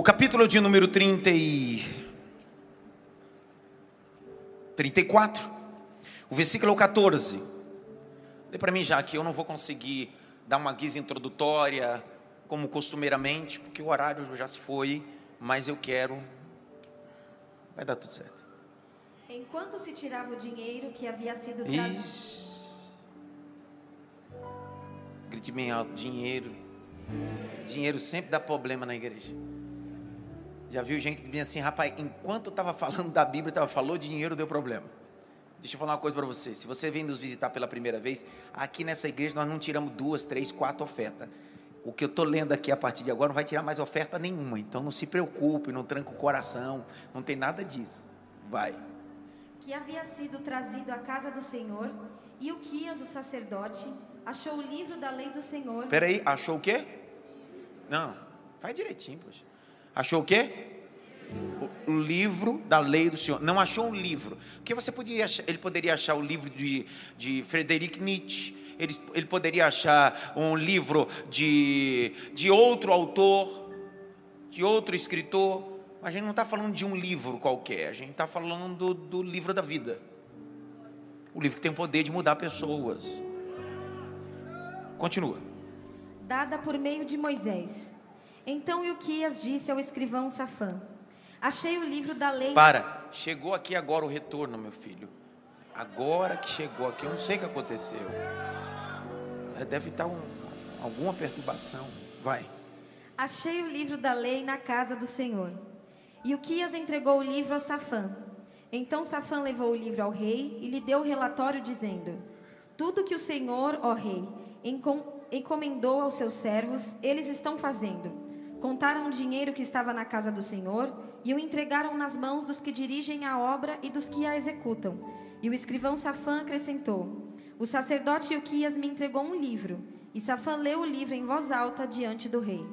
O capítulo de número 30 e 34, o versículo 14. Lê para mim já que eu não vou conseguir dar uma guisa introdutória como costumeiramente, porque o horário já se foi, mas eu quero vai dar tudo certo. Enquanto se tirava o dinheiro que havia sido trazido. Grite bem alto, dinheiro. Dinheiro sempre dá problema na igreja. Já viu gente que assim, rapaz, enquanto estava falando da Bíblia, tava, falou dinheiro, deu problema. Deixa eu falar uma coisa para você. Se você vem nos visitar pela primeira vez, aqui nessa igreja nós não tiramos duas, três, quatro ofertas. O que eu estou lendo aqui a partir de agora não vai tirar mais oferta nenhuma. Então não se preocupe, não tranque o coração, não tem nada disso. Vai. Que havia sido trazido à casa do Senhor, e o Quias, o sacerdote, achou o livro da lei do Senhor. Peraí, achou o quê? Não, faz direitinho, poxa. Achou o quê? O, livro da lei do Senhor. Não achou um livro. Porque você podia achar, ele poderia achar o livro de, de Frederic Nietzsche. Ele, ele poderia achar um livro de, de outro autor, de outro escritor. Mas a gente não está falando de um livro qualquer, a gente está falando do livro da vida. O livro que tem o poder de mudar pessoas. Continua. Dada por meio de Moisés. Então Ilquias disse ao escrivão Safã: Achei o livro da lei. Para, chegou aqui agora o retorno, meu filho. Agora que chegou aqui, eu não sei o que aconteceu. É, deve estar um, alguma perturbação. Vai. Achei o livro da lei na casa do Senhor. E Uquias entregou o livro a Safã. Então Safã levou o livro ao rei e lhe deu o relatório, dizendo: Tudo que o Senhor, ó rei, encomendou aos seus servos, eles estão fazendo. Contaram o dinheiro que estava na casa do Senhor e o entregaram nas mãos dos que dirigem a obra e dos que a executam. E o escrivão Safã acrescentou: O sacerdote Uquias me entregou um livro. E Safã leu o livro em voz alta diante do rei.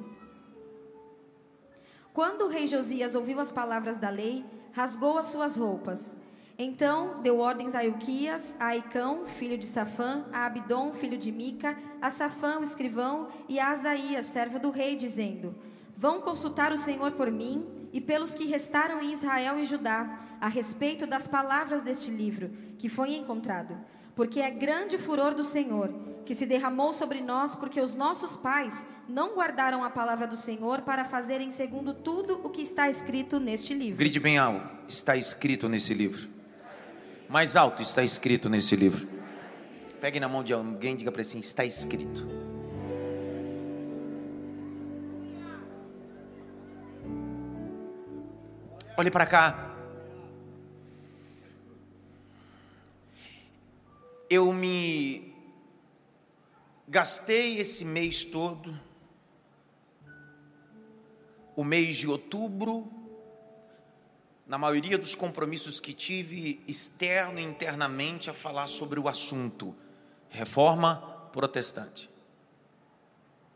Quando o rei Josias ouviu as palavras da lei, rasgou as suas roupas. Então deu ordens a Ilquias, a Aicão, filho de Safã, a Abidom, filho de Mica, a Safã, o escrivão, e a Asaías, servo do rei, dizendo: Vão consultar o Senhor por mim e pelos que restaram em Israel e Judá, a respeito das palavras deste livro, que foi encontrado. Porque é grande o furor do Senhor, que se derramou sobre nós, porque os nossos pais não guardaram a palavra do Senhor para fazerem segundo tudo o que está escrito neste livro. Grite bem alto: está escrito nesse livro. Mais alto está escrito nesse livro. Pegue na mão de alguém e diga para assim: está escrito. Olhe para cá. Eu me gastei esse mês todo, o mês de outubro, na maioria dos compromissos que tive, externo e internamente, a falar sobre o assunto reforma protestante.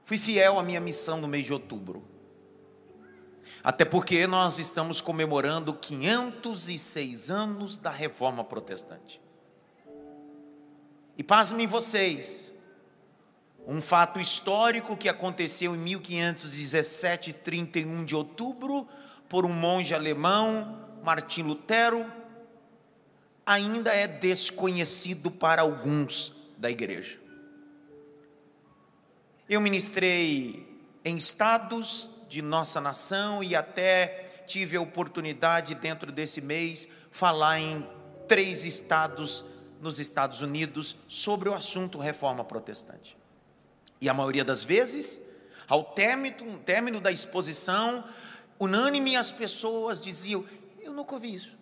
Fui fiel à minha missão no mês de outubro. Até porque nós estamos comemorando 506 anos da reforma protestante. E pasmem vocês, um fato histórico que aconteceu em 1517, 31 de outubro, por um monge alemão Martim Lutero ainda é desconhecido para alguns da igreja. Eu ministrei em estados de nossa nação e até tive a oportunidade dentro desse mês falar em três estados nos Estados Unidos sobre o assunto reforma protestante. E a maioria das vezes, ao término, término da exposição, unânime as pessoas diziam: eu nunca ouvi isso.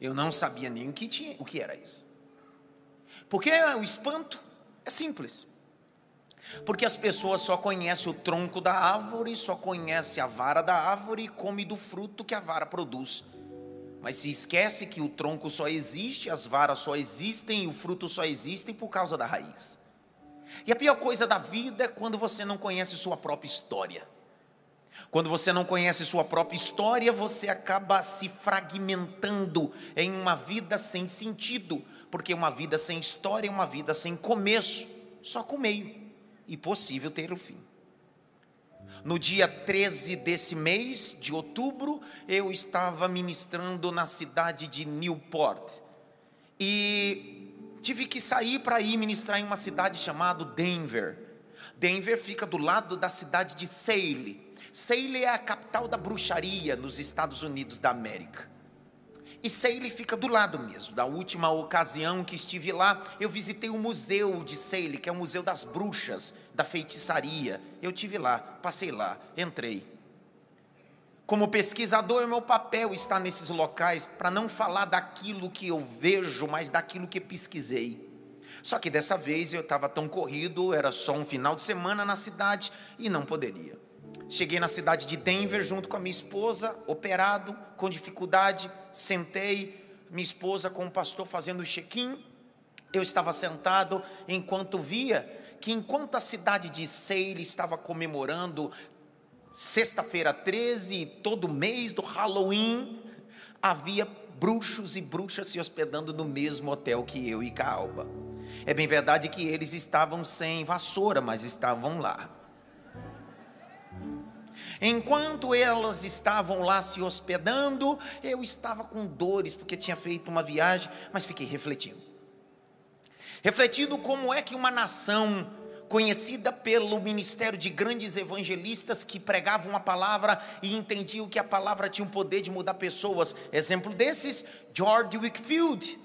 Eu não sabia nem o que, tinha, o que era isso. Porque o espanto é simples. Porque as pessoas só conhecem o tronco da árvore, só conhecem a vara da árvore e come do fruto que a vara produz. Mas se esquece que o tronco só existe, as varas só existem e o fruto só existe por causa da raiz. E a pior coisa da vida é quando você não conhece sua própria história. Quando você não conhece sua própria história, você acaba se fragmentando em uma vida sem sentido, porque uma vida sem história é uma vida sem começo, só com meio, e possível ter o fim. No dia 13 desse mês de outubro, eu estava ministrando na cidade de Newport. E tive que sair para ir ministrar em uma cidade chamada Denver. Denver fica do lado da cidade de Salem. Salem é a capital da bruxaria nos Estados Unidos da América. E Salem fica do lado mesmo. Da última ocasião que estive lá, eu visitei o museu de Salem, que é o museu das bruxas, da feitiçaria. Eu tive lá, passei lá, entrei. Como pesquisador, é meu papel estar nesses locais para não falar daquilo que eu vejo, mas daquilo que pesquisei. Só que dessa vez eu estava tão corrido, era só um final de semana na cidade e não poderia. Cheguei na cidade de Denver junto com a minha esposa, operado, com dificuldade, sentei, minha esposa com o pastor fazendo o check-in. Eu estava sentado enquanto via que enquanto a cidade de Seire estava comemorando sexta-feira 13, todo mês do Halloween, havia bruxos e bruxas se hospedando no mesmo hotel que eu e Calba. É bem verdade que eles estavam sem vassoura, mas estavam lá. Enquanto elas estavam lá se hospedando, eu estava com dores, porque tinha feito uma viagem, mas fiquei refletindo. Refletindo como é que uma nação conhecida pelo ministério de grandes evangelistas que pregavam a palavra e entendiam que a palavra tinha o poder de mudar pessoas. Exemplo desses, George Wickfield,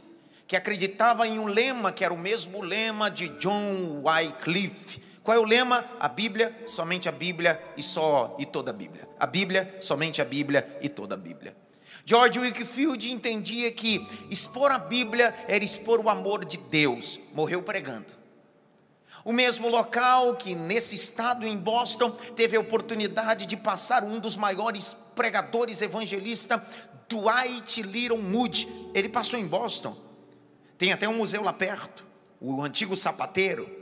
que acreditava em um lema que era o mesmo lema de John Wycliffe. Qual é o lema? A Bíblia, somente a Bíblia e só e toda a Bíblia. A Bíblia, somente a Bíblia e toda a Bíblia. George Wickfield entendia que expor a Bíblia era expor o amor de Deus. Morreu pregando. O mesmo local que nesse estado em Boston teve a oportunidade de passar um dos maiores pregadores evangelistas, Dwight Little Moody. Ele passou em Boston. Tem até um museu lá perto, o antigo sapateiro.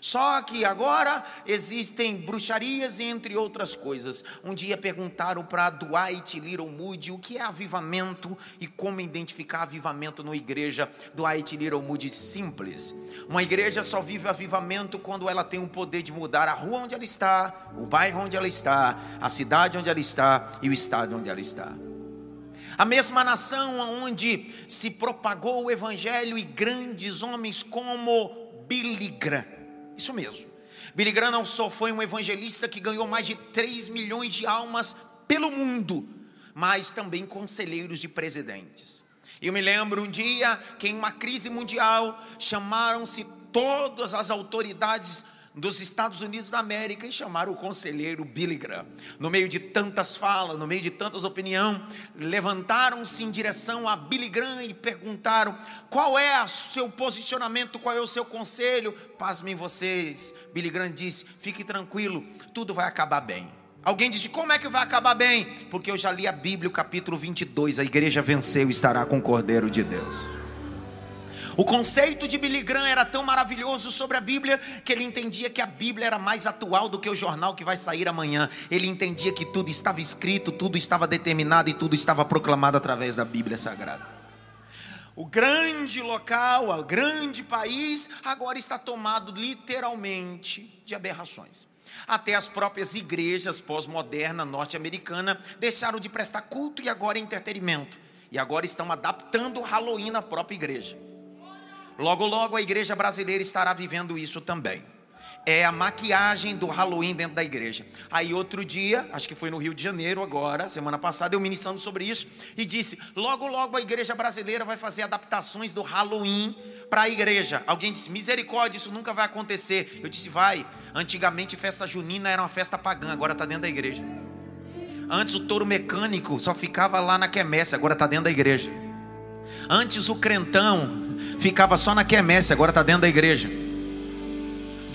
Só que agora existem bruxarias, entre outras coisas. Um dia perguntaram para Dwight Little Moody o que é avivamento e como identificar avivamento numa igreja. Dwight Little Moody simples. Uma igreja só vive avivamento quando ela tem o poder de mudar a rua onde ela está, o bairro onde ela está, a cidade onde ela está e o estado onde ela está. A mesma nação onde se propagou o evangelho e grandes homens como Billy Graham. Isso mesmo. Billy Graham não só foi um evangelista que ganhou mais de 3 milhões de almas pelo mundo, mas também conselheiros de presidentes. Eu me lembro um dia que em uma crise mundial chamaram-se todas as autoridades dos Estados Unidos da América e chamaram o conselheiro Billy Graham. No meio de tantas falas, no meio de tantas opiniões, levantaram-se em direção a Billy Graham e perguntaram: qual é o seu posicionamento, qual é o seu conselho? Pasmem vocês. Billy Graham disse: fique tranquilo, tudo vai acabar bem. Alguém disse: Como é que vai acabar bem? Porque eu já li a Bíblia, o capítulo 22. A igreja venceu e estará com o Cordeiro de Deus. O conceito de Billy Graham era tão maravilhoso sobre a Bíblia que ele entendia que a Bíblia era mais atual do que o jornal que vai sair amanhã. Ele entendia que tudo estava escrito, tudo estava determinado e tudo estava proclamado através da Bíblia Sagrada. O grande local, o grande país, agora está tomado literalmente de aberrações. Até as próprias igrejas pós-moderna norte-americana deixaram de prestar culto e agora entretenimento. E agora estão adaptando o Halloween na própria igreja. Logo, logo a igreja brasileira estará vivendo isso também. É a maquiagem do Halloween dentro da igreja. Aí outro dia, acho que foi no Rio de Janeiro agora, semana passada, eu ministrando sobre isso e disse: logo, logo a igreja brasileira vai fazer adaptações do Halloween para a igreja. Alguém disse: misericórdia, isso nunca vai acontecer. Eu disse: vai. Antigamente festa junina era uma festa pagã, agora está dentro da igreja. Antes o touro mecânico só ficava lá na quermesse, agora está dentro da igreja. Antes o crentão ficava só na quermesse, agora está dentro da igreja.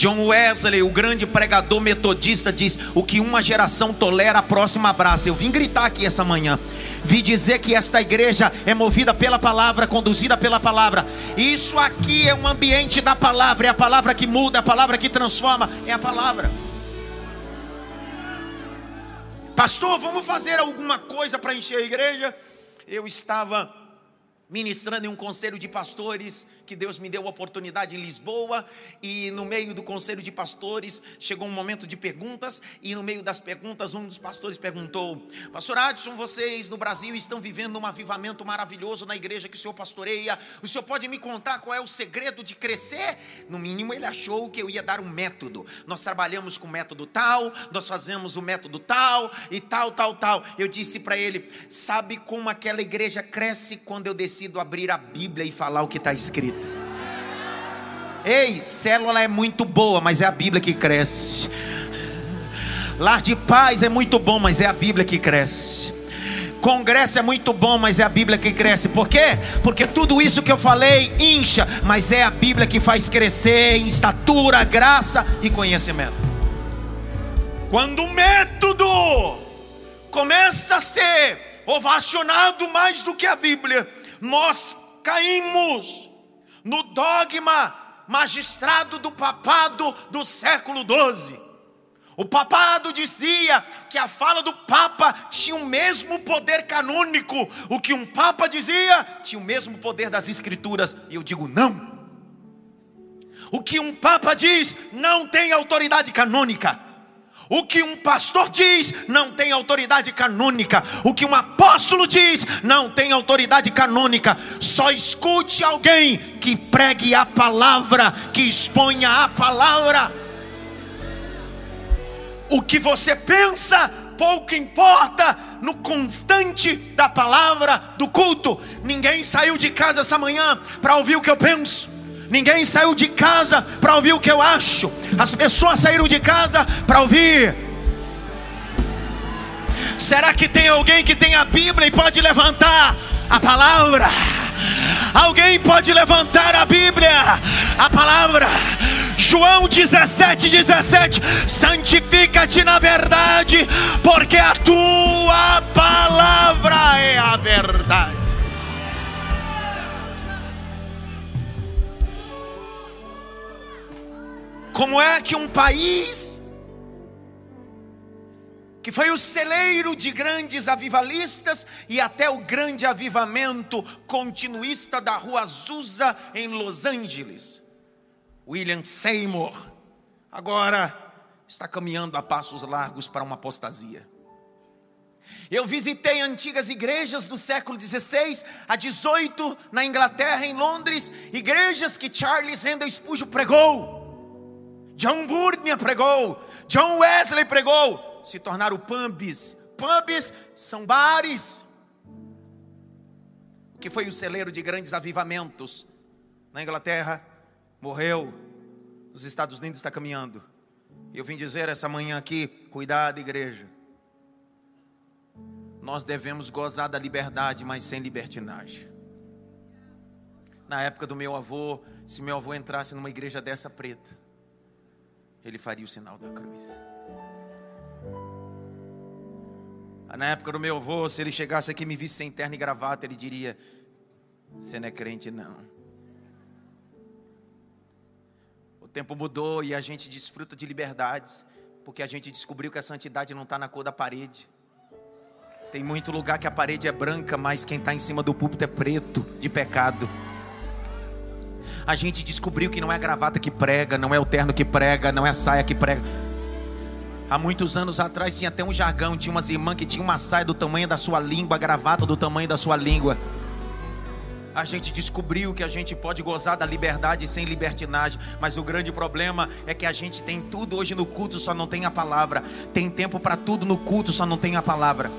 John Wesley, o grande pregador metodista, diz: O que uma geração tolera, a próxima abraça. Eu vim gritar aqui essa manhã. Vi dizer que esta igreja é movida pela palavra, conduzida pela palavra. Isso aqui é um ambiente da palavra, é a palavra que muda, é a palavra que transforma, é a palavra. Pastor, vamos fazer alguma coisa para encher a igreja? Eu estava ministrando em um conselho de pastores, que Deus me deu a oportunidade em Lisboa, e no meio do conselho de pastores chegou um momento de perguntas, e no meio das perguntas um dos pastores perguntou: Pastor Adson, vocês no Brasil estão vivendo um avivamento maravilhoso na igreja que o senhor pastoreia, o senhor pode me contar qual é o segredo de crescer? No mínimo ele achou que eu ia dar um método. Nós trabalhamos com método tal, nós fazemos o método tal, e tal, tal, tal. Eu disse para ele: Sabe como aquela igreja cresce quando eu decido abrir a Bíblia e falar o que está escrito. Ei, célula é muito boa, mas é a Bíblia que cresce. Lar de paz é muito bom, mas é a Bíblia que cresce. Congresso é muito bom, mas é a Bíblia que cresce. Por quê? Porque tudo isso que eu falei incha, mas é a Bíblia que faz crescer em estatura, graça e conhecimento. Quando o método começa a ser ovacionado mais do que a Bíblia, nós caímos no dogma magistrado do papado do século XII. O papado dizia que a fala do Papa tinha o mesmo poder canônico. O que um Papa dizia tinha o mesmo poder das Escrituras. E eu digo não. O que um Papa diz não tem autoridade canônica. O que um pastor diz não tem autoridade canônica. O que um apóstolo diz não tem autoridade canônica. Só escute alguém que pregue a palavra, que exponha a palavra. O que você pensa pouco importa no constante da palavra do culto. Ninguém saiu de casa essa manhã para ouvir o que eu penso. Ninguém saiu de casa para ouvir o que eu acho. As pessoas saíram de casa para ouvir. Será que tem alguém que tem a Bíblia e pode levantar a palavra? Alguém pode levantar a Bíblia, a palavra. João 17, 17: santifica-te na verdade, porque a tua palavra é a verdade. Como é que um país que foi o celeiro de grandes avivalistas e até o grande avivamento continuista da Rua Azusa em Los Angeles, William Seymour, agora está caminhando a passos largos para uma apostasia. Eu visitei antigas igrejas do século 16 a 18 na Inglaterra, em Londres, igrejas que Charles Handel Spurgeon pregou. John Bunyan pregou, John Wesley pregou, se tornaram pubs. Pubs são bares. O que foi o celeiro de grandes avivamentos na Inglaterra morreu. Os Estados Unidos está caminhando. Eu vim dizer essa manhã aqui: cuidado, igreja. Nós devemos gozar da liberdade, mas sem libertinagem. Na época do meu avô, se meu avô entrasse numa igreja dessa preta, ele faria o sinal da cruz. Na época do meu avô, se ele chegasse aqui e me visse sem terno e gravata, ele diria: Você não é crente, não. O tempo mudou e a gente desfruta de liberdades, porque a gente descobriu que a santidade não está na cor da parede. Tem muito lugar que a parede é branca, mas quem está em cima do púlpito é preto, de pecado a gente descobriu que não é a gravata que prega, não é o terno que prega, não é a saia que prega. Há muitos anos atrás tinha até um jargão, tinha umas irmãs que tinham uma saia do tamanho da sua língua, gravata do tamanho da sua língua. A gente descobriu que a gente pode gozar da liberdade sem libertinagem, mas o grande problema é que a gente tem tudo hoje no culto, só não tem a palavra. Tem tempo para tudo no culto, só não tem a palavra.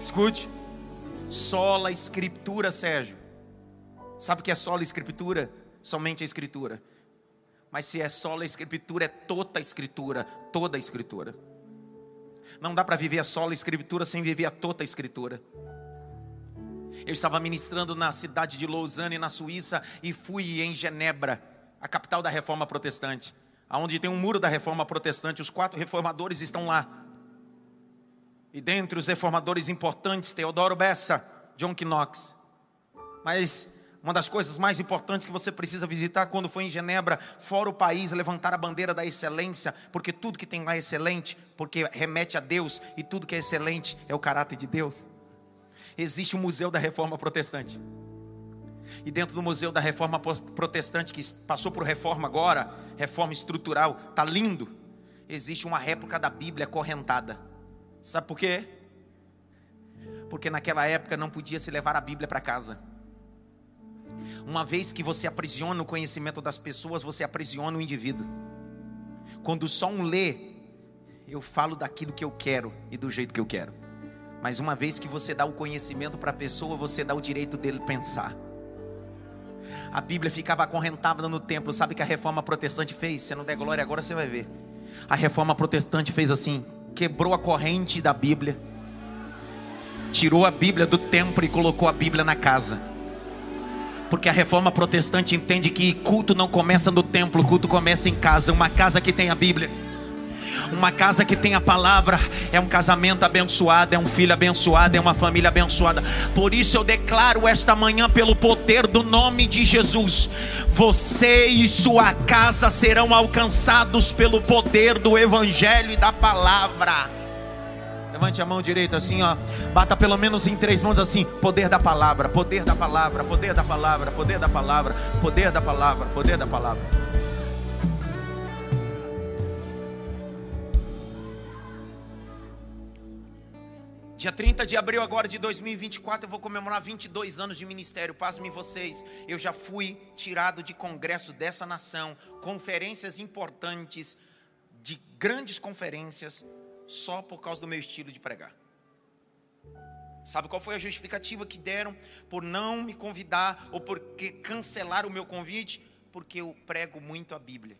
Escute. Sola escritura, Sérgio. Sabe o que é só a escritura? Somente a escritura. Mas se é só a escritura, é toda a escritura, toda a escritura. Não dá para viver a só a escritura sem viver a toda a escritura. Eu estava ministrando na cidade de Lausanne, na Suíça, e fui em Genebra, a capital da reforma protestante, aonde tem um muro da reforma protestante, os quatro reformadores estão lá. E dentre os reformadores importantes, Teodoro Bessa, John Knox. Mas uma das coisas mais importantes que você precisa visitar quando for em Genebra, fora o país, levantar a bandeira da excelência, porque tudo que tem lá é excelente, porque remete a Deus, e tudo que é excelente é o caráter de Deus. existe o Museu da Reforma Protestante. E dentro do Museu da Reforma Protestante, que passou por reforma agora, reforma estrutural, tá lindo. Existe uma réplica da Bíblia correntada. Sabe por quê? Porque naquela época não podia se levar a Bíblia para casa. Uma vez que você aprisiona o conhecimento das pessoas, você aprisiona o indivíduo. Quando só um lê, eu falo daquilo que eu quero e do jeito que eu quero. Mas uma vez que você dá o conhecimento para a pessoa, você dá o direito dele pensar. A Bíblia ficava acorrentada no templo. Sabe que a reforma protestante fez? Se não der glória agora, você vai ver. A reforma protestante fez assim: quebrou a corrente da Bíblia, tirou a Bíblia do templo e colocou a Bíblia na casa. Porque a reforma protestante entende que culto não começa no templo, culto começa em casa, uma casa que tem a Bíblia. Uma casa que tem a palavra é um casamento abençoado, é um filho abençoado, é uma família abençoada. Por isso eu declaro esta manhã, pelo poder do nome de Jesus, você e sua casa serão alcançados pelo poder do Evangelho e da palavra. Levante a mão direita assim, ó. Bata pelo menos em três mãos assim: poder da palavra, poder da palavra, poder da palavra, poder da palavra, poder da palavra, poder da palavra. Dia 30 de abril agora de 2024 eu vou comemorar 22 anos de ministério. Pasmem vocês, eu já fui tirado de congresso dessa nação, conferências importantes, de grandes conferências, só por causa do meu estilo de pregar. Sabe qual foi a justificativa que deram por não me convidar ou por cancelar o meu convite? Porque eu prego muito a Bíblia.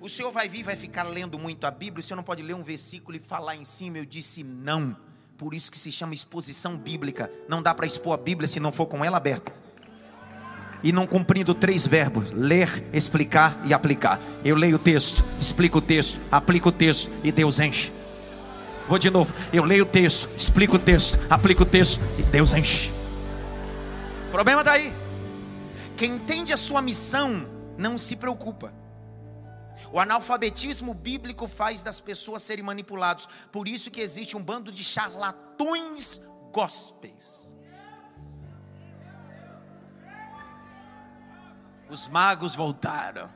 O senhor vai vir, vai ficar lendo muito a Bíblia, o senhor não pode ler um versículo e falar em cima. Eu disse não. Por isso que se chama exposição bíblica. Não dá para expor a Bíblia se não for com ela aberta. E não cumprindo três verbos: ler, explicar e aplicar. Eu leio o texto, explico o texto, aplico o texto e Deus enche. Vou de novo. Eu leio o texto, explico o texto, aplico o texto e Deus enche. O problema está aí. Quem entende a sua missão não se preocupa. O analfabetismo bíblico faz das pessoas serem manipulados. Por isso que existe um bando de charlatões gospels. Os magos voltaram.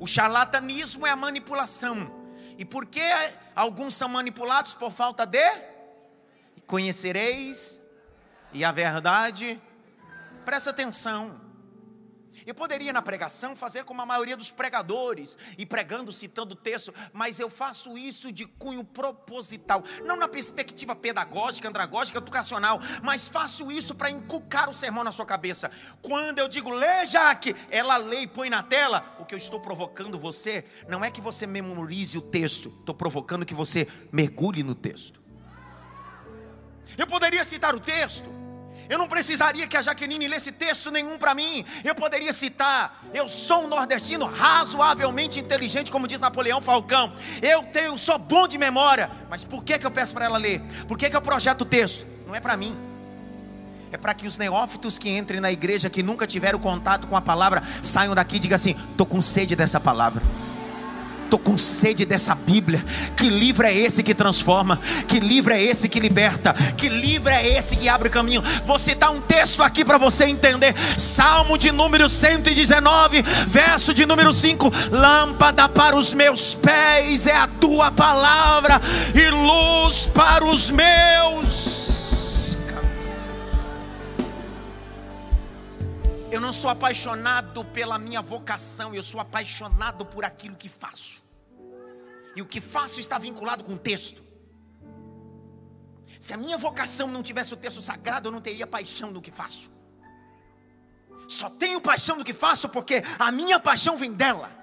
O charlatanismo é a manipulação. E por que alguns são manipulados por falta de? Conhecereis e a verdade. Presta atenção. Eu poderia na pregação fazer como a maioria dos pregadores, e pregando, citando o texto, mas eu faço isso de cunho proposital, não na perspectiva pedagógica, andragógica, educacional, mas faço isso para inculcar o sermão na sua cabeça. Quando eu digo, lê Jaque, ela lê e põe na tela, o que eu estou provocando você, não é que você memorize o texto, estou provocando que você mergulhe no texto. Eu poderia citar o texto, eu não precisaria que a Jaqueline lesse texto nenhum para mim. Eu poderia citar: eu sou um nordestino razoavelmente inteligente, como diz Napoleão Falcão. Eu tenho, sou bom de memória. Mas por que, que eu peço para ela ler? Por que, que eu projeto o texto? Não é para mim. É para que os neófitos que entrem na igreja, que nunca tiveram contato com a palavra, saiam daqui e digam assim: estou com sede dessa palavra. Estou com sede dessa Bíblia. Que livro é esse que transforma? Que livro é esse que liberta? Que livro é esse que abre caminho? Vou citar um texto aqui para você entender. Salmo de número 119, verso de número 5: Lâmpada para os meus pés é a tua palavra, e luz para os meus. Eu não sou apaixonado pela minha vocação, eu sou apaixonado por aquilo que faço. E o que faço está vinculado com o texto. Se a minha vocação não tivesse o texto sagrado, eu não teria paixão no que faço. Só tenho paixão no que faço porque a minha paixão vem dela.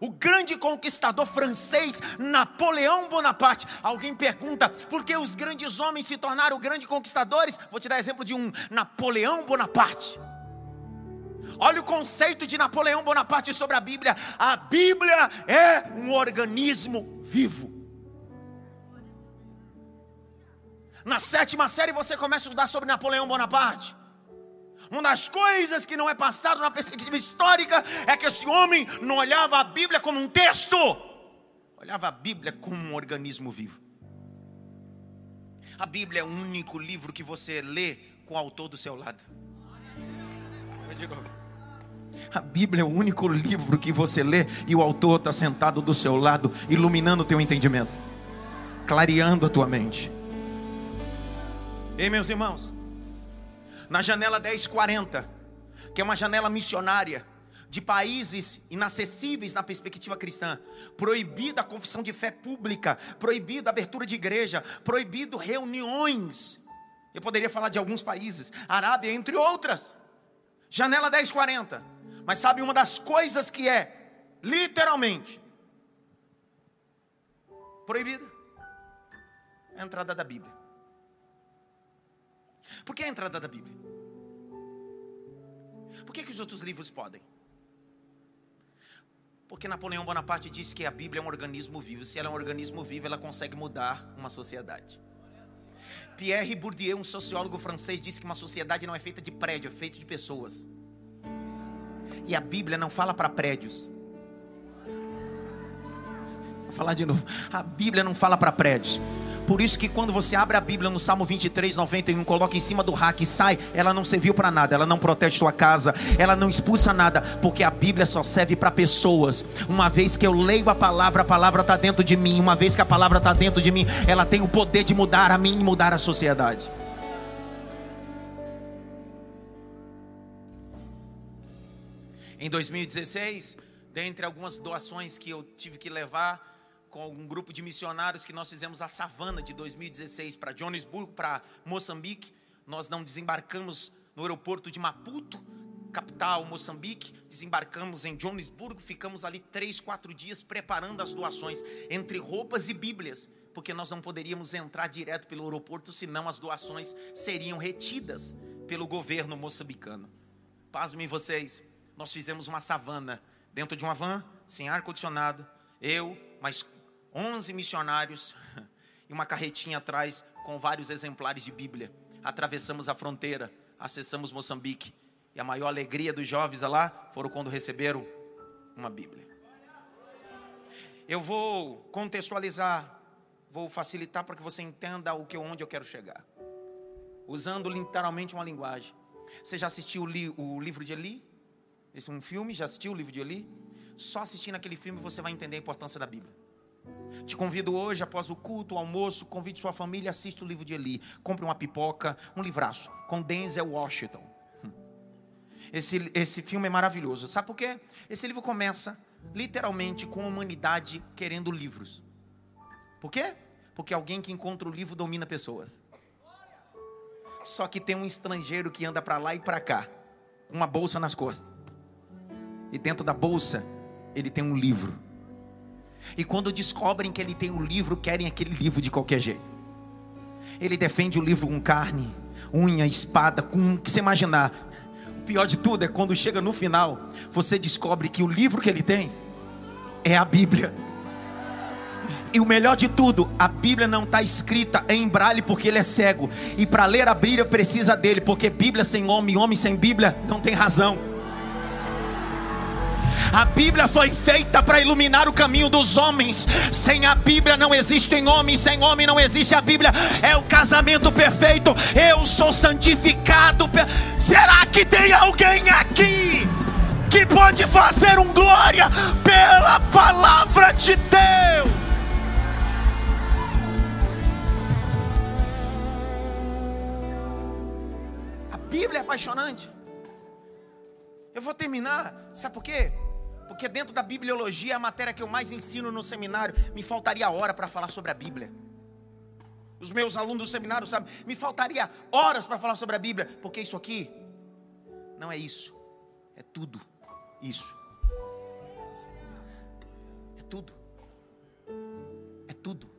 O grande conquistador francês Napoleão Bonaparte. Alguém pergunta por que os grandes homens se tornaram grandes conquistadores? Vou te dar exemplo de um Napoleão Bonaparte. Olha o conceito de Napoleão Bonaparte sobre a Bíblia. A Bíblia é um organismo vivo. Na sétima série você começa a estudar sobre Napoleão Bonaparte. Uma das coisas que não é passado na perspectiva histórica é que esse homem não olhava a Bíblia como um texto, olhava a Bíblia como um organismo vivo. A Bíblia é o único livro que você lê com o autor do seu lado. A Bíblia é o único livro que você lê e o autor está sentado do seu lado, iluminando o teu entendimento, clareando a tua mente. Ei, meus irmãos, na janela 1040, que é uma janela missionária, de países inacessíveis na perspectiva cristã, proibida a confissão de fé pública, proibida a abertura de igreja, proibido reuniões. Eu poderia falar de alguns países, Arábia, entre outras. Janela 1040. Mas sabe uma das coisas que é literalmente proibida? É a entrada da Bíblia. Por que a entrada da Bíblia? Por que, que os outros livros podem? Porque Napoleão Bonaparte disse que a Bíblia é um organismo vivo. Se ela é um organismo vivo, ela consegue mudar uma sociedade. Pierre Bourdieu, um sociólogo francês, disse que uma sociedade não é feita de prédio, é feita de pessoas. E a Bíblia não fala para prédios. Falar de novo. A Bíblia não fala para prédios. Por isso que quando você abre a Bíblia no Salmo 23, 91, coloca em cima do rack e sai, ela não serviu para nada, ela não protege sua casa, ela não expulsa nada, porque a Bíblia só serve para pessoas. Uma vez que eu leio a palavra, a palavra está dentro de mim. Uma vez que a palavra está dentro de mim, ela tem o poder de mudar a mim e mudar a sociedade. Em 2016, dentre algumas doações que eu tive que levar, com um grupo de missionários que nós fizemos a savana de 2016 para Johannesburgo, para Moçambique. Nós não desembarcamos no aeroporto de Maputo, capital Moçambique, desembarcamos em Johannesburgo, ficamos ali três, quatro dias preparando as doações, entre roupas e bíblias, porque nós não poderíamos entrar direto pelo aeroporto, senão as doações seriam retidas pelo governo moçambicano. Pasmem vocês, nós fizemos uma savana dentro de uma van, sem ar-condicionado, eu, mais 11 missionários e uma carretinha atrás com vários exemplares de Bíblia. Atravessamos a fronteira, acessamos Moçambique. E a maior alegria dos jovens lá foram quando receberam uma Bíblia. Eu vou contextualizar, vou facilitar para que você entenda o que onde eu quero chegar. Usando literalmente uma linguagem. Você já assistiu o, li, o livro de Eli? Esse é um filme, já assistiu o livro de Eli? Só assistindo aquele filme você vai entender a importância da Bíblia. Te convido hoje, após o culto, o almoço, convide sua família, assista o livro de Eli. Compre uma pipoca, um livraço, com Denzel Washington. Esse, esse filme é maravilhoso. Sabe por quê? Esse livro começa literalmente com a humanidade querendo livros. Por quê? Porque alguém que encontra o livro domina pessoas. Só que tem um estrangeiro que anda para lá e para cá, com uma bolsa nas costas. E dentro da bolsa, ele tem um livro. E quando descobrem que ele tem o livro, querem aquele livro de qualquer jeito. Ele defende o livro com carne, unha, espada, com o que você imaginar. O pior de tudo é quando chega no final, você descobre que o livro que ele tem é a Bíblia. E o melhor de tudo, a Bíblia não está escrita em braille porque ele é cego. E para ler a Bíblia precisa dele, porque Bíblia sem homem, homem sem Bíblia não tem razão. A Bíblia foi feita para iluminar o caminho dos homens. Sem a Bíblia não existem homens, sem homem não existe a Bíblia. É o casamento perfeito. Eu sou santificado. Será que tem alguém aqui que pode fazer um glória pela palavra de Deus? A Bíblia é apaixonante. Eu vou terminar, sabe por quê? Porque dentro da bibliologia é a matéria que eu mais ensino no seminário. Me faltaria hora para falar sobre a Bíblia. Os meus alunos do seminário sabem, me faltaria horas para falar sobre a Bíblia, porque isso aqui não é isso, é tudo isso. É tudo. É tudo.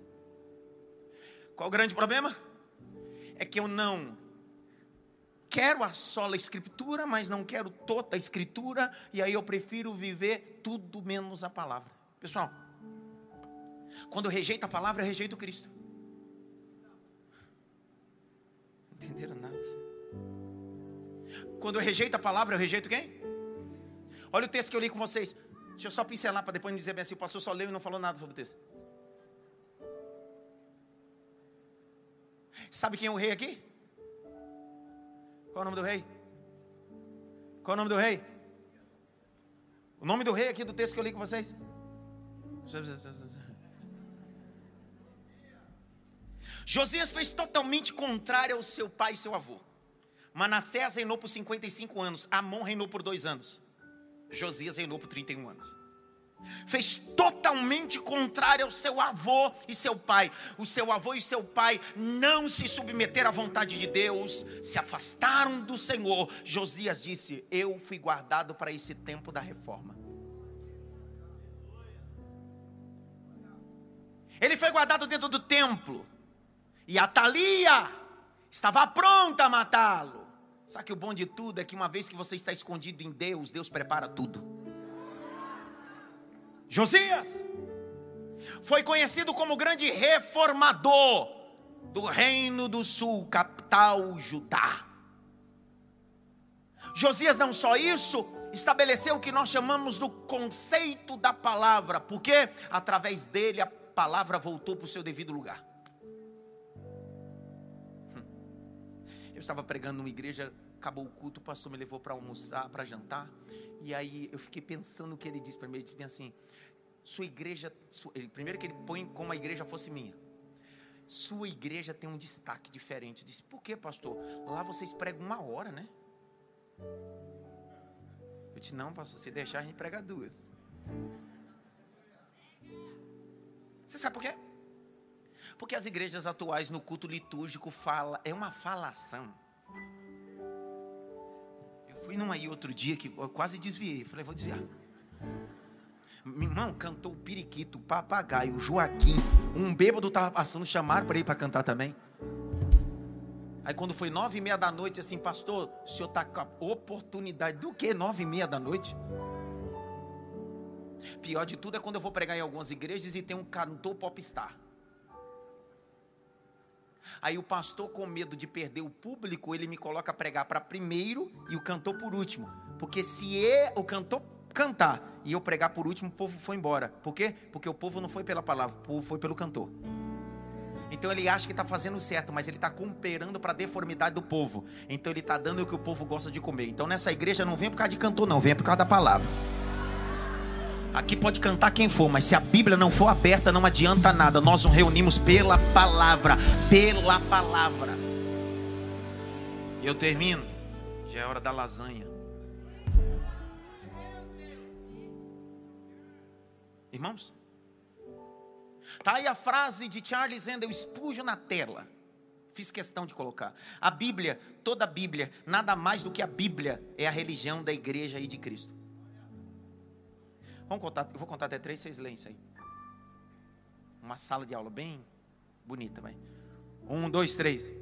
Qual o grande problema? É que eu não quero a sola escritura, mas não quero toda a escritura, e aí eu prefiro viver tudo menos a palavra. Pessoal, quando eu rejeito a palavra, eu rejeito Cristo. Entenderam nada? Quando eu rejeito a palavra, eu rejeito quem? Olha o texto que eu li com vocês. Deixa eu só pincelar para depois me dizer bem assim: o pastor só leu e não falou nada sobre o texto. Sabe quem é o rei aqui? Qual é o nome do rei? Qual é o nome do rei? O nome do rei aqui do texto que eu li com vocês? Josias fez totalmente contrário ao seu pai e seu avô. Manassés reinou por 55 anos, Amon reinou por dois anos, Josias reinou por 31 anos fez totalmente contrário ao seu avô e seu pai. O seu avô e seu pai não se submeteram à vontade de Deus, se afastaram do Senhor. Josias disse: Eu fui guardado para esse tempo da reforma. Ele foi guardado dentro do templo, e Atalia estava pronta a matá-lo. Sabe que o bom de tudo é que uma vez que você está escondido em Deus, Deus prepara tudo. Josias foi conhecido como grande reformador do reino do sul, capital Judá. Josias não só isso, estabeleceu o que nós chamamos do conceito da palavra, porque através dele a palavra voltou para o seu devido lugar. Hum. Eu estava pregando numa igreja, acabou o culto, o pastor me levou para almoçar, para jantar, e aí eu fiquei pensando o que ele disse para mim. Ele disse bem assim: sua igreja, sua, ele, primeiro que ele põe como a igreja fosse minha. Sua igreja tem um destaque diferente. Eu disse, por que, pastor? Lá vocês pregam uma hora, né? Eu disse, não, pastor, se deixar a gente prega duas. Você sabe por quê? Porque as igrejas atuais no culto litúrgico fala, é uma falação. Fui numa aí outro dia que eu quase desviei, falei, vou desviar. Meu irmão, cantou o periquito, o papagaio, o Joaquim. Um bêbado estava passando, chamaram para ele para cantar também. Aí quando foi nove e meia da noite, assim, pastor, o senhor está com a oportunidade do que nove e meia da noite? Pior de tudo é quando eu vou pregar em algumas igrejas e tem um cantor popstar. Aí o pastor, com medo de perder o público, ele me coloca a pregar para primeiro e o cantor por último. Porque se é, o cantor cantar e eu pregar por último, o povo foi embora. Por quê? Porque o povo não foi pela palavra, o povo foi pelo cantor. Então ele acha que está fazendo certo, mas ele está cooperando para a deformidade do povo. Então ele está dando o que o povo gosta de comer. Então nessa igreja não vem por causa de cantor, não, vem por causa da palavra. Aqui pode cantar quem for, mas se a Bíblia não for aberta, não adianta nada. Nós nos reunimos pela palavra, pela palavra. E eu termino. Já é hora da lasanha. Irmãos? Tá aí a frase de Charles Handel, espujo na tela. Fiz questão de colocar. A Bíblia, toda a Bíblia, nada mais do que a Bíblia é a religião da igreja e de Cristo. Vamos contar, eu vou contar até três, vocês leem isso aí. Uma sala de aula bem bonita, vai. Um, dois, três.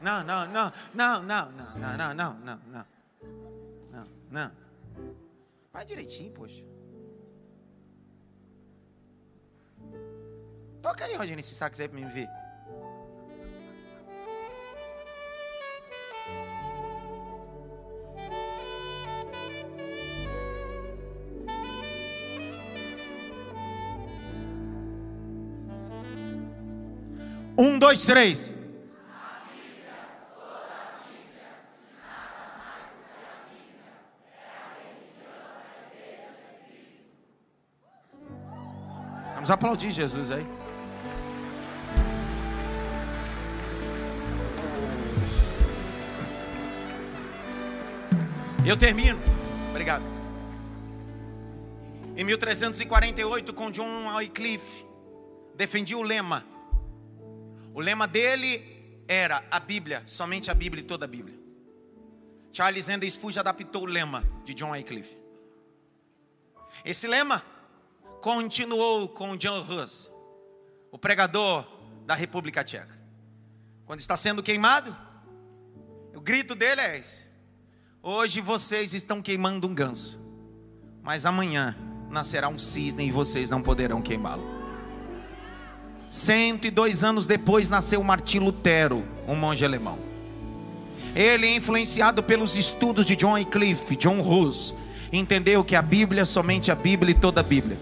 Não, não, não, não, não, não, não, não, não, não, não. Não. Vai direitinho, poxa. Toca aí, Rodinho, esse sax aí pra me ver. Um, dois, três. Vamos aplaudir Jesus aí. Eu termino. Obrigado. Em 1348, com John Wycliffe, defendia o lema. O lema dele era a Bíblia, somente a Bíblia e toda a Bíblia. Charles Ender Spurgeon adaptou o lema de John Wycliffe. Esse lema continuou com John Hus, o pregador da República Tcheca. Quando está sendo queimado, o grito dele é esse: Hoje vocês estão queimando um ganso, mas amanhã nascerá um cisne e vocês não poderão queimá-lo. 102 anos depois nasceu Martim Lutero, um monge alemão. Ele, influenciado pelos estudos de John Wycliffe, John Hus, entendeu que a Bíblia é somente a Bíblia e toda a Bíblia.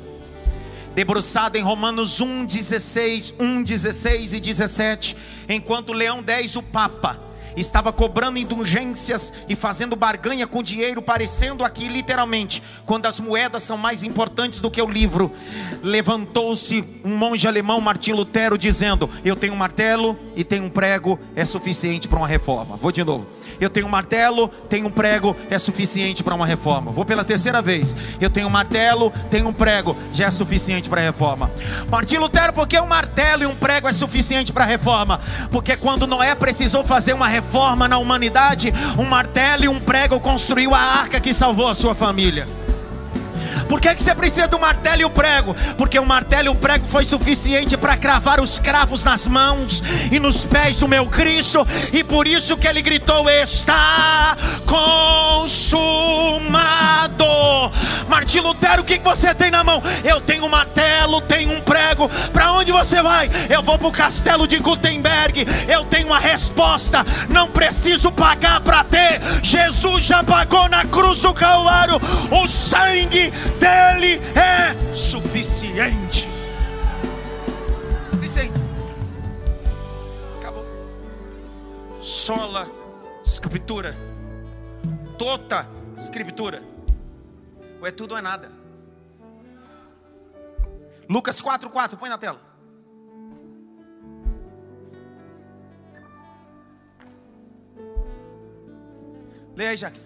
Debruçado em Romanos 1, 16, 1, 16 e 17, enquanto Leão X, o Papa, estava cobrando indulgências e fazendo barganha com dinheiro, parecendo aqui literalmente, quando as moedas são mais importantes do que o livro. Levantou-se um monge alemão, Martim Lutero, dizendo: Eu tenho um martelo e tenho um prego, é suficiente para uma reforma. Vou de novo. Eu tenho um martelo, tenho um prego, é suficiente para uma reforma. Vou pela terceira vez. Eu tenho um martelo, tenho um prego, já é suficiente para a reforma. Martim Lutero, porque um martelo e um prego é suficiente para a reforma? Porque quando Noé precisou fazer uma reforma na humanidade, um martelo e um prego construiu a arca que salvou a sua família. Por que, que você precisa do martelo e o prego? Porque o martelo e o prego foi suficiente para cravar os cravos nas mãos e nos pés do meu Cristo, e por isso que ele gritou: Está consumado. Martim Lutero, o que você tem na mão? Eu tenho um martelo, tenho um prego. Para onde você vai? Eu vou para o castelo de Gutenberg. Eu tenho uma resposta. Não preciso pagar para ter. Jesus já pagou na cruz do Calvário. O sangue dele é suficiente. Suficiente. Acabou. Sola escritura. Tota escritura. Ou é tudo ou é nada. Lucas 4:4, põe na tela. Leia aí, Jaque.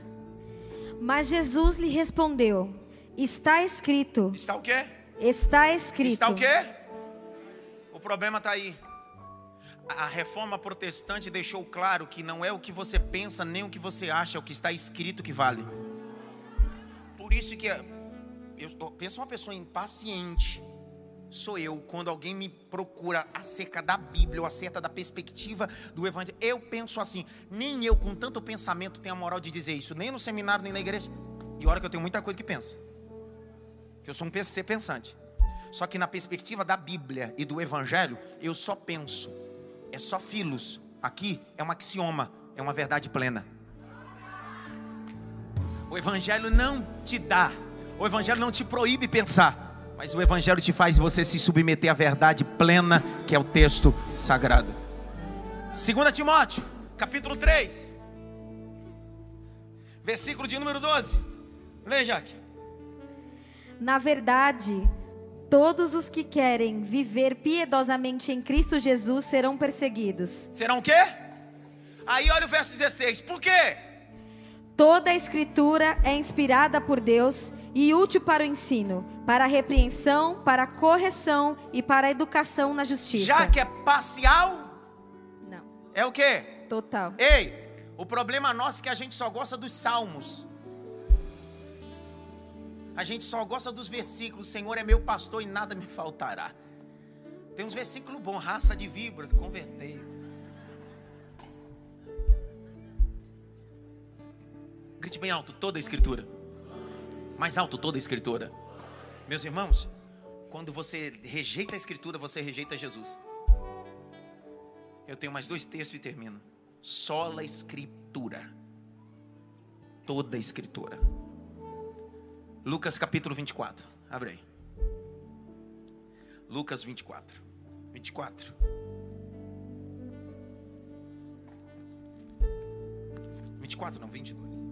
Mas Jesus lhe respondeu: Está escrito. Está o quê? Está escrito. Está o quê? O problema está aí. A reforma protestante deixou claro que não é o que você pensa nem o que você acha, é o que está escrito que vale. Por isso que eu, penso uma pessoa impaciente sou eu quando alguém me procura acerca da Bíblia ou acerca da perspectiva do Evangelho. Eu penso assim, nem eu com tanto pensamento tenho a moral de dizer isso, nem no seminário nem na igreja. E olha que eu tenho muita coisa que penso que eu sou um PC pensante. Só que na perspectiva da Bíblia e do Evangelho, eu só penso. É só filos. Aqui é um axioma, é uma verdade plena. O Evangelho não te dá, o Evangelho não te proíbe pensar, mas o Evangelho te faz você se submeter à verdade plena, que é o texto sagrado. 2 Timóteo, capítulo 3, versículo de número 12. Leia, Jaque. Na verdade, todos os que querem viver piedosamente em Cristo Jesus serão perseguidos. Serão o quê? Aí olha o verso 16. Por quê? Toda a escritura é inspirada por Deus e útil para o ensino, para a repreensão, para a correção e para a educação na justiça. Já que é parcial? Não. É o quê? Total. Ei, o problema nosso é que a gente só gosta dos salmos. A gente só gosta dos versículos: Senhor é meu pastor e nada me faltará. Tem uns versículos bons: raça de víboras, convertei. Grite bem alto toda a escritura. Mais alto toda a escritura. Meus irmãos, quando você rejeita a escritura, você rejeita Jesus. Eu tenho mais dois textos e termino. Sola escritura. Toda a escritura. Lucas capítulo 24. Abre aí. Lucas 24. 24. Vinte e quatro, não, vinte e dois.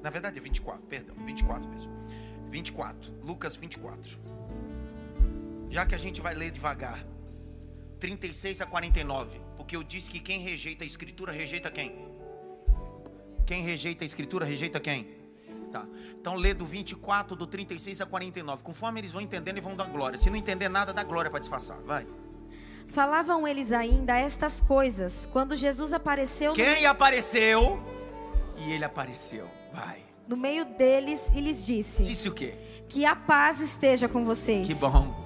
Na verdade é 24, perdão, 24 mesmo. 24, Lucas 24 já que a gente vai ler devagar. 36 a 49. Porque eu disse que quem rejeita a escritura, rejeita quem? Quem rejeita a escritura, rejeita quem? Tá. Então lê do 24, do 36 a 49. Conforme eles vão entendendo, e vão dar glória. Se não entender nada, dá glória para disfarçar. Vai. Falavam eles ainda estas coisas quando Jesus apareceu. Quem no... apareceu? E ele apareceu. Vai. No meio deles e lhes disse: Disse o quê? Que a paz esteja com vocês. Que bom.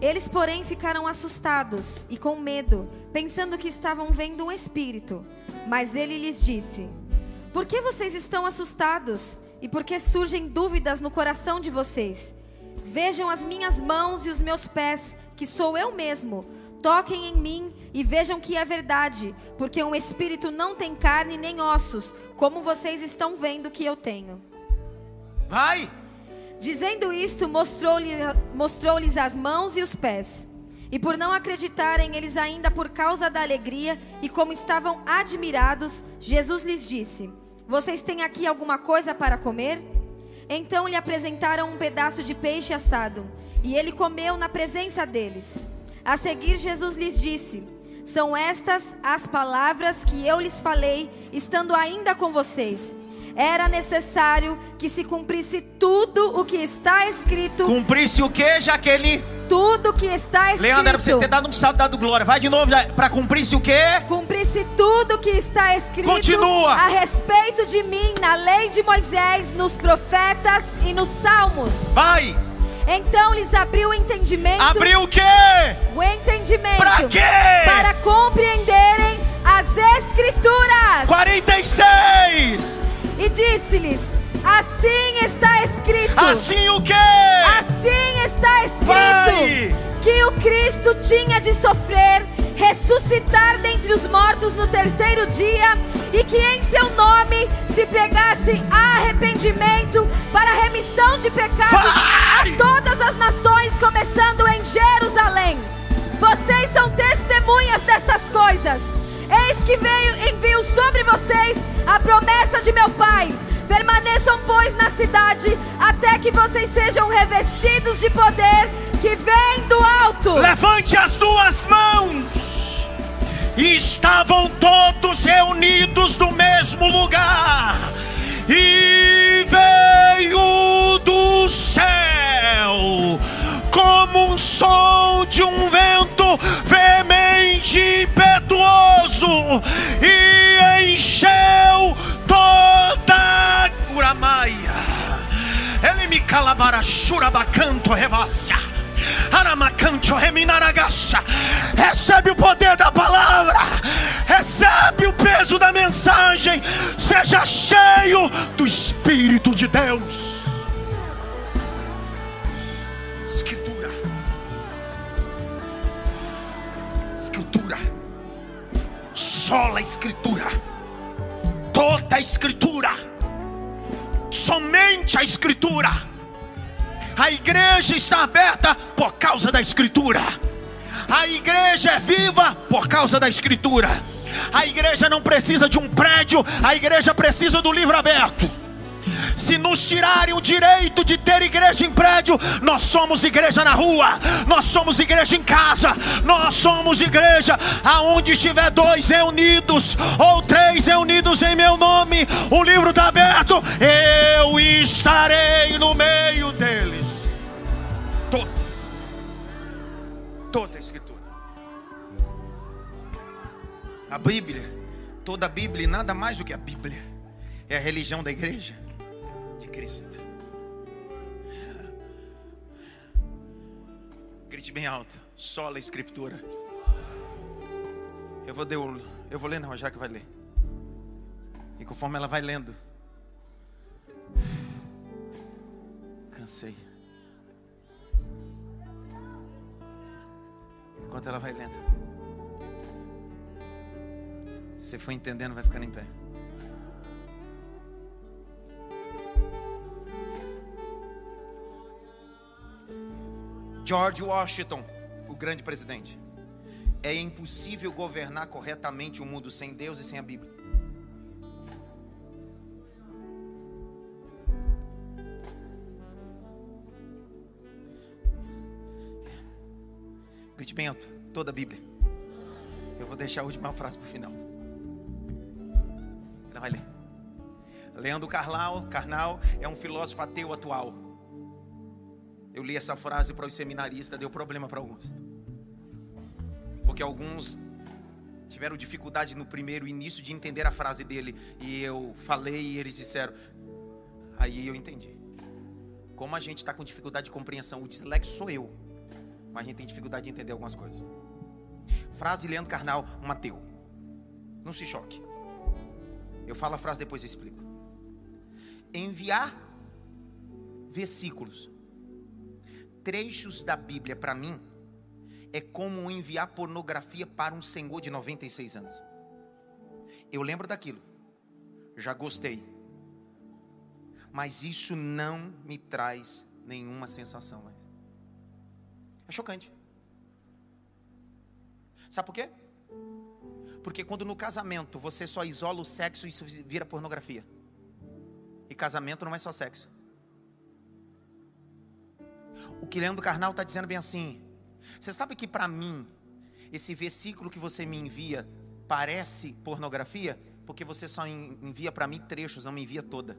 Eles, porém, ficaram assustados e com medo, pensando que estavam vendo um espírito. Mas ele lhes disse: Por que vocês estão assustados? e porque surgem dúvidas no coração de vocês. Vejam as minhas mãos e os meus pés, que sou eu mesmo. Toquem em mim e vejam que é verdade, porque um espírito não tem carne nem ossos, como vocês estão vendo que eu tenho. Vai! Dizendo isto, mostrou-lhes mostrou as mãos e os pés. E por não acreditarem eles ainda por causa da alegria e como estavam admirados, Jesus lhes disse: Vocês têm aqui alguma coisa para comer? Então lhe apresentaram um pedaço de peixe assado, e ele comeu na presença deles. A seguir, Jesus lhes disse: São estas as palavras que eu lhes falei, estando ainda com vocês. Era necessário que se cumprisse tudo o que está escrito. Cumprisse o que, Jaqueline? Tudo que está escrito. Leandro, era pra você ter dado um salto dado glória. Vai de novo, para cumprir-se o quê? Cumprir-se tudo que está escrito. Continua. A respeito de mim na lei de Moisés, nos profetas e nos salmos. Vai. Então lhes abriu o entendimento. Abriu o quê? O entendimento. Para quê? Para compreenderem as escrituras. 46. Disse-lhes: Assim está escrito. Assim o quê? Assim está escrito Vai. que o Cristo tinha de sofrer, ressuscitar dentre os mortos no terceiro dia e que em seu nome se pregasse arrependimento para remissão de pecados Vai. a todas as nações, começando em Jerusalém. Vocês são testemunhas destas coisas. Eis que veio envio sobre vocês a promessa de meu Pai. Permaneçam, pois, na cidade, até que vocês sejam revestidos de poder que vem do alto. Levante as duas mãos. E estavam todos reunidos no mesmo lugar. E veio do céu como um som de um vento veemente e impetuoso e encheu toda Curamaia. Ele me calabara churabacanto revácia. Aramacanto reminaragacha. Recebe o poder da palavra. Recebe o peso da mensagem. Seja cheio do Espírito de Deus. Escritura. Sola a Escritura. Toda a Escritura. Somente a Escritura. A igreja está aberta por causa da Escritura. A igreja é viva por causa da Escritura. A igreja não precisa de um prédio, a igreja precisa do livro aberto. Se nos tirarem o direito de ter igreja em prédio, nós somos igreja na rua, nós somos igreja em casa, nós somos igreja aonde estiver dois reunidos ou três reunidos em meu nome, o livro está aberto, eu estarei no meio deles. Todo, toda a escritura. A Bíblia, toda a Bíblia e nada mais do que a Bíblia, é a religião da igreja Cristo. Grite bem alto, sola a escritura. Eu vou, ler, eu vou ler, não, já que vai ler. E conforme ela vai lendo, cansei. Enquanto ela vai lendo, você foi entendendo, vai ficando em pé. George Washington, o grande presidente. É impossível governar corretamente o mundo sem Deus e sem a Bíblia. Grite bem alto, toda a Bíblia. Eu vou deixar a última frase para o final. Ela vai ler. Leandro Carnal, Carnal é um filósofo ateu atual. Eu li essa frase para os seminaristas, deu problema para alguns. Porque alguns tiveram dificuldade no primeiro início de entender a frase dele. E eu falei e eles disseram. Aí eu entendi. Como a gente está com dificuldade de compreensão, o dislexo sou eu. Mas a gente tem dificuldade de entender algumas coisas. Frase de Leandro Carnal, um ateu. Não se choque. Eu falo a frase depois eu explico. enviar versículos, trechos da Bíblia para mim, é como enviar pornografia para um senhor de 96 anos. Eu lembro daquilo, já gostei, mas isso não me traz nenhuma sensação mais. É chocante. Sabe por quê? Porque quando no casamento você só isola o sexo, isso vira pornografia. E casamento não é só sexo. O que Leandro Carnal está dizendo bem assim. Você sabe que para mim, esse versículo que você me envia parece pornografia? Porque você só envia para mim trechos, não me envia toda.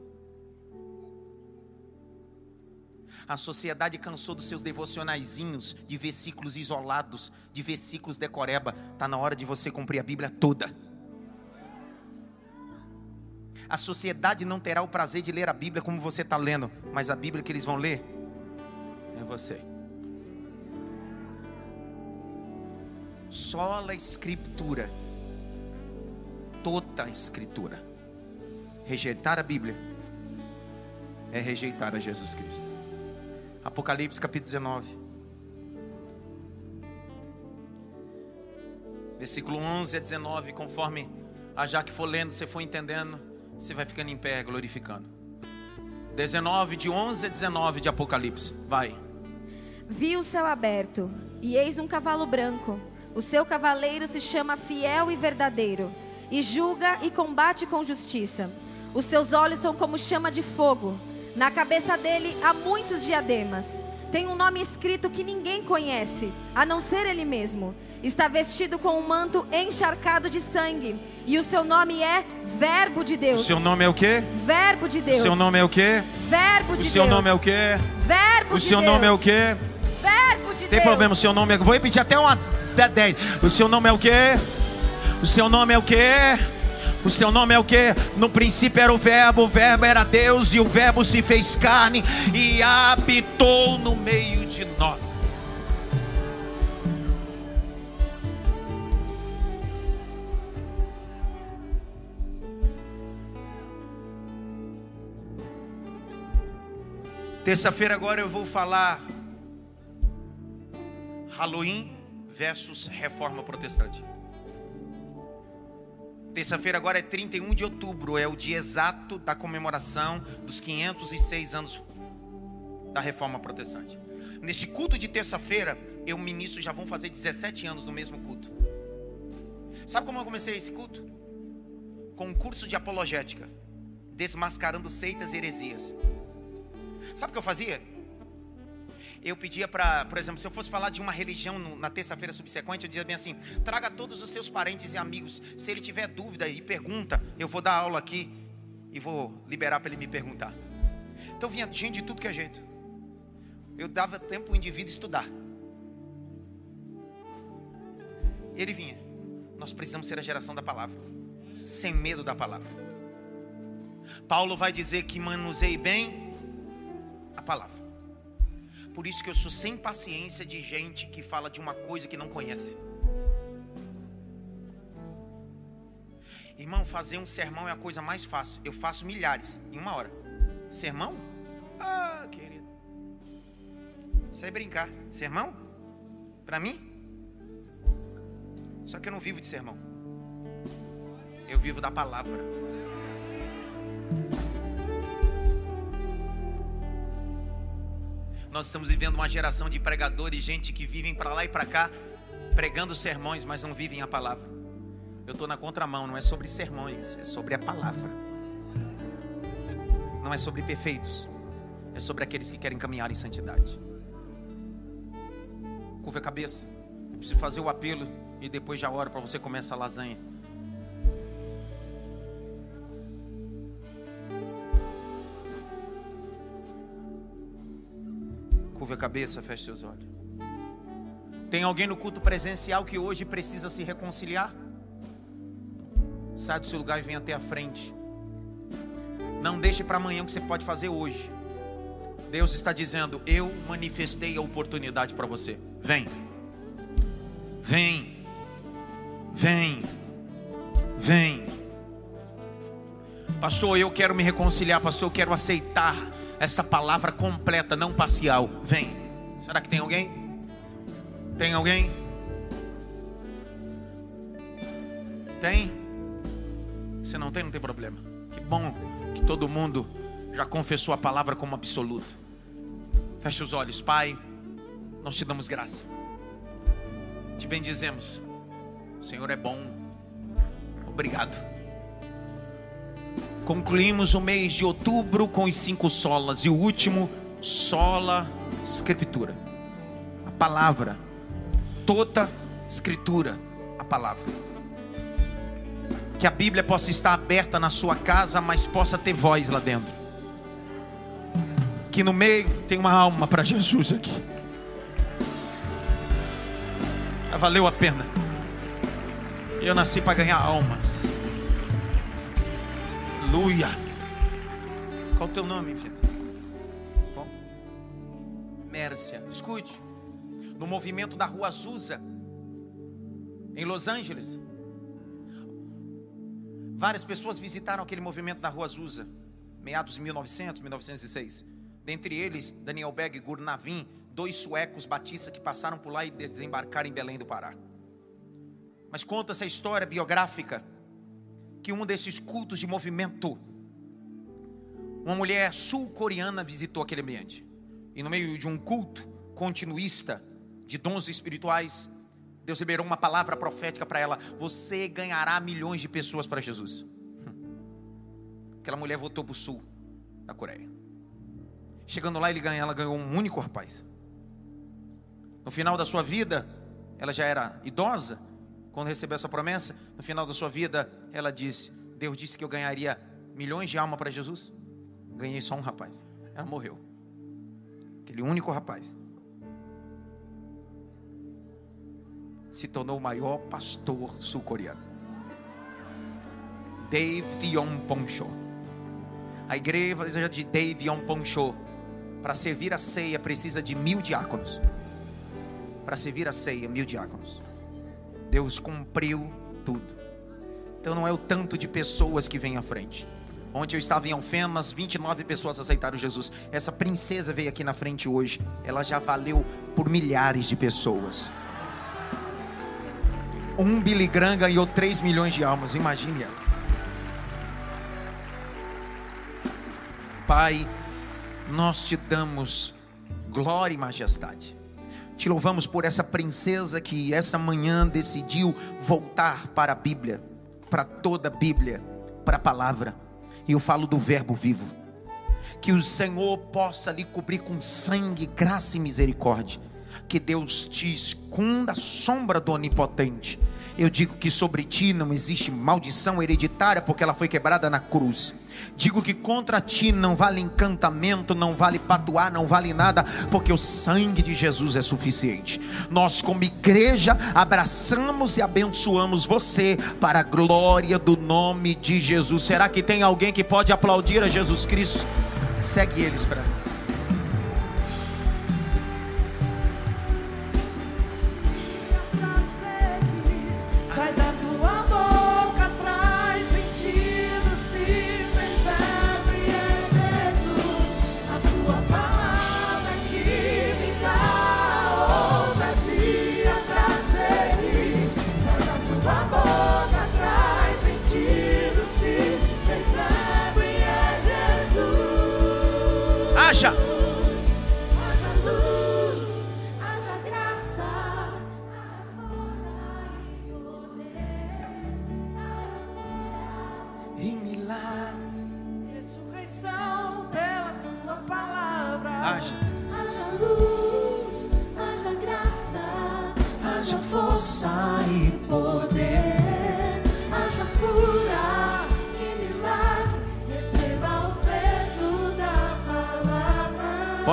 A sociedade cansou dos seus devocionaizinhos de versículos isolados, de versículos decoreba. Está na hora de você cumprir a Bíblia toda. A sociedade não terá o prazer de ler a Bíblia como você está lendo, mas a Bíblia que eles vão ler você. Só a Escritura, toda a Escritura. Rejeitar a Bíblia é rejeitar a Jesus Cristo. Apocalipse capítulo 19. Versículo 11 a 19, conforme a já que for lendo, você for entendendo, você vai ficando em pé, glorificando. 19, de 11 a 19 de Apocalipse, vai. Vi o céu aberto, e eis um cavalo branco. O seu cavaleiro se chama Fiel e Verdadeiro, e julga e combate com justiça. Os seus olhos são como chama de fogo na cabeça dele há muitos diademas. Tem um nome escrito que ninguém conhece, a não ser ele mesmo. Está vestido com um manto encharcado de sangue. E o seu nome é Verbo de Deus. O seu nome é o quê? Verbo de Deus. O seu nome é o quê? Verbo de Deus. O seu nome é o quê? Verbo o de seu Deus. nome é o quê? Verbo de Tem Deus. Tem problema, o seu nome é. Vou repetir até uma 10. O seu nome é o quê? O seu nome é o quê? O seu nome é o que? No princípio era o Verbo, o Verbo era Deus, e o Verbo se fez carne e habitou no meio de nós. Terça-feira agora eu vou falar Halloween versus Reforma Protestante. Terça-feira agora é 31 de outubro, é o dia exato da comemoração dos 506 anos da Reforma Protestante. Neste culto de terça-feira, eu ministro já vão fazer 17 anos no mesmo culto. Sabe como eu comecei esse culto? Com um curso de apologética, desmascarando seitas e heresias. Sabe o que eu fazia? Eu pedia para, por exemplo, se eu fosse falar de uma religião no, na terça-feira subsequente, eu dizia bem assim: traga todos os seus parentes e amigos. Se ele tiver dúvida e pergunta, eu vou dar aula aqui e vou liberar para ele me perguntar. Então vinha gente de tudo que é jeito. Eu dava tempo para o indivíduo estudar. Ele vinha. Nós precisamos ser a geração da palavra, sem medo da palavra. Paulo vai dizer que manusei bem a palavra. Por isso que eu sou sem paciência de gente que fala de uma coisa que não conhece. Irmão, fazer um sermão é a coisa mais fácil. Eu faço milhares em uma hora. Sermão? Ah, querido. Isso é brincar. Sermão? Para mim? Só que eu não vivo de sermão. Eu vivo da palavra. Nós estamos vivendo uma geração de pregadores, gente que vivem para lá e para cá, pregando sermões, mas não vivem a palavra. Eu estou na contramão, não é sobre sermões, é sobre a palavra. Não é sobre perfeitos, é sobre aqueles que querem caminhar em santidade. Curva a cabeça, eu preciso fazer o apelo e depois já oro para você começar a lasanha. Cabeça, feche seus olhos. Tem alguém no culto presencial que hoje precisa se reconciliar? Sai do seu lugar e vem até a frente. Não deixe para amanhã o que você pode fazer hoje. Deus está dizendo: Eu manifestei a oportunidade para você. Vem, vem, vem, vem. Pastor, eu quero me reconciliar, pastor, eu quero aceitar essa palavra completa, não parcial. Vem. Será que tem alguém? Tem alguém? Tem? Se não tem, não tem problema. Que bom que todo mundo já confessou a palavra como absoluta. Feche os olhos, Pai. Nós te damos graça. Te bendizemos. O Senhor é bom. Obrigado. Concluímos o mês de outubro com os cinco solas e o último, sola escritura. A palavra. Toda escritura, a palavra. Que a Bíblia possa estar aberta na sua casa, mas possa ter voz lá dentro. Que no meio tem uma alma para Jesus aqui. Valeu a pena. Eu nasci para ganhar almas. Aleluia. Qual o teu nome, filho? Qual? Mércia. Escute. No movimento da rua Azusa, em Los Angeles, várias pessoas visitaram aquele movimento da rua Azusa, meados de 1900, 1906. Dentre eles, Daniel Berg e Gurnavin, dois suecos batistas que passaram por lá e desembarcaram em Belém do Pará. Mas conta essa história biográfica que um desses cultos de movimento, uma mulher sul-coreana visitou aquele ambiente. E no meio de um culto continuista de dons espirituais, Deus liberou uma palavra profética para ela: Você ganhará milhões de pessoas para Jesus. Aquela mulher voltou para o sul da Coreia. Chegando lá, ganha, ela ganhou um único rapaz. No final da sua vida, ela já era idosa, quando recebeu essa promessa, no final da sua vida, ela disse: Deus disse que eu ganharia milhões de almas para Jesus. Ganhei só um rapaz. Ela morreu. Aquele único rapaz. Se tornou o maior pastor sul-coreano. Dave Yongpong-cho. A igreja de Dave Yongpong-cho, para servir a ceia, precisa de mil diáconos. Para servir a ceia, mil diáconos. Deus cumpriu tudo. Então não é o tanto de pessoas que vem à frente. Onde eu estava em Alfenas, 29 pessoas aceitaram Jesus. Essa princesa veio aqui na frente hoje. Ela já valeu por milhares de pessoas. Um Billy Graham ganhou 3 milhões de almas. Imagine. Pai, nós te damos glória e majestade. Te louvamos por essa princesa que essa manhã decidiu voltar para a Bíblia, para toda a Bíblia, para a palavra. E eu falo do Verbo vivo. Que o Senhor possa lhe cobrir com sangue, graça e misericórdia. Que Deus te esconda a sombra do Onipotente. Eu digo que sobre ti não existe maldição hereditária, porque ela foi quebrada na cruz. Digo que contra ti não vale encantamento, não vale patuar, não vale nada, porque o sangue de Jesus é suficiente. Nós, como igreja, abraçamos e abençoamos você para a glória do nome de Jesus. Será que tem alguém que pode aplaudir a Jesus Cristo? Segue eles para mim.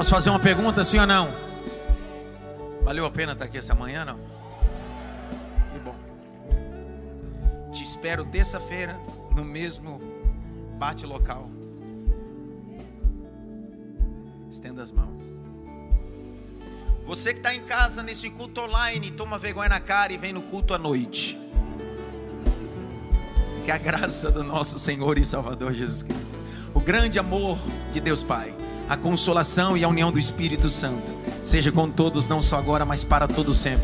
Posso fazer uma pergunta, sim ou não? Valeu a pena estar aqui essa manhã, não? Que bom. Te espero terça-feira no mesmo bate local. Estenda as mãos. Você que está em casa nesse culto online, toma vergonha na cara e vem no culto à noite. Que a graça do nosso Senhor e Salvador Jesus Cristo, o grande amor de Deus Pai, a consolação e a união do Espírito Santo, seja com todos, não só agora, mas para todo sempre.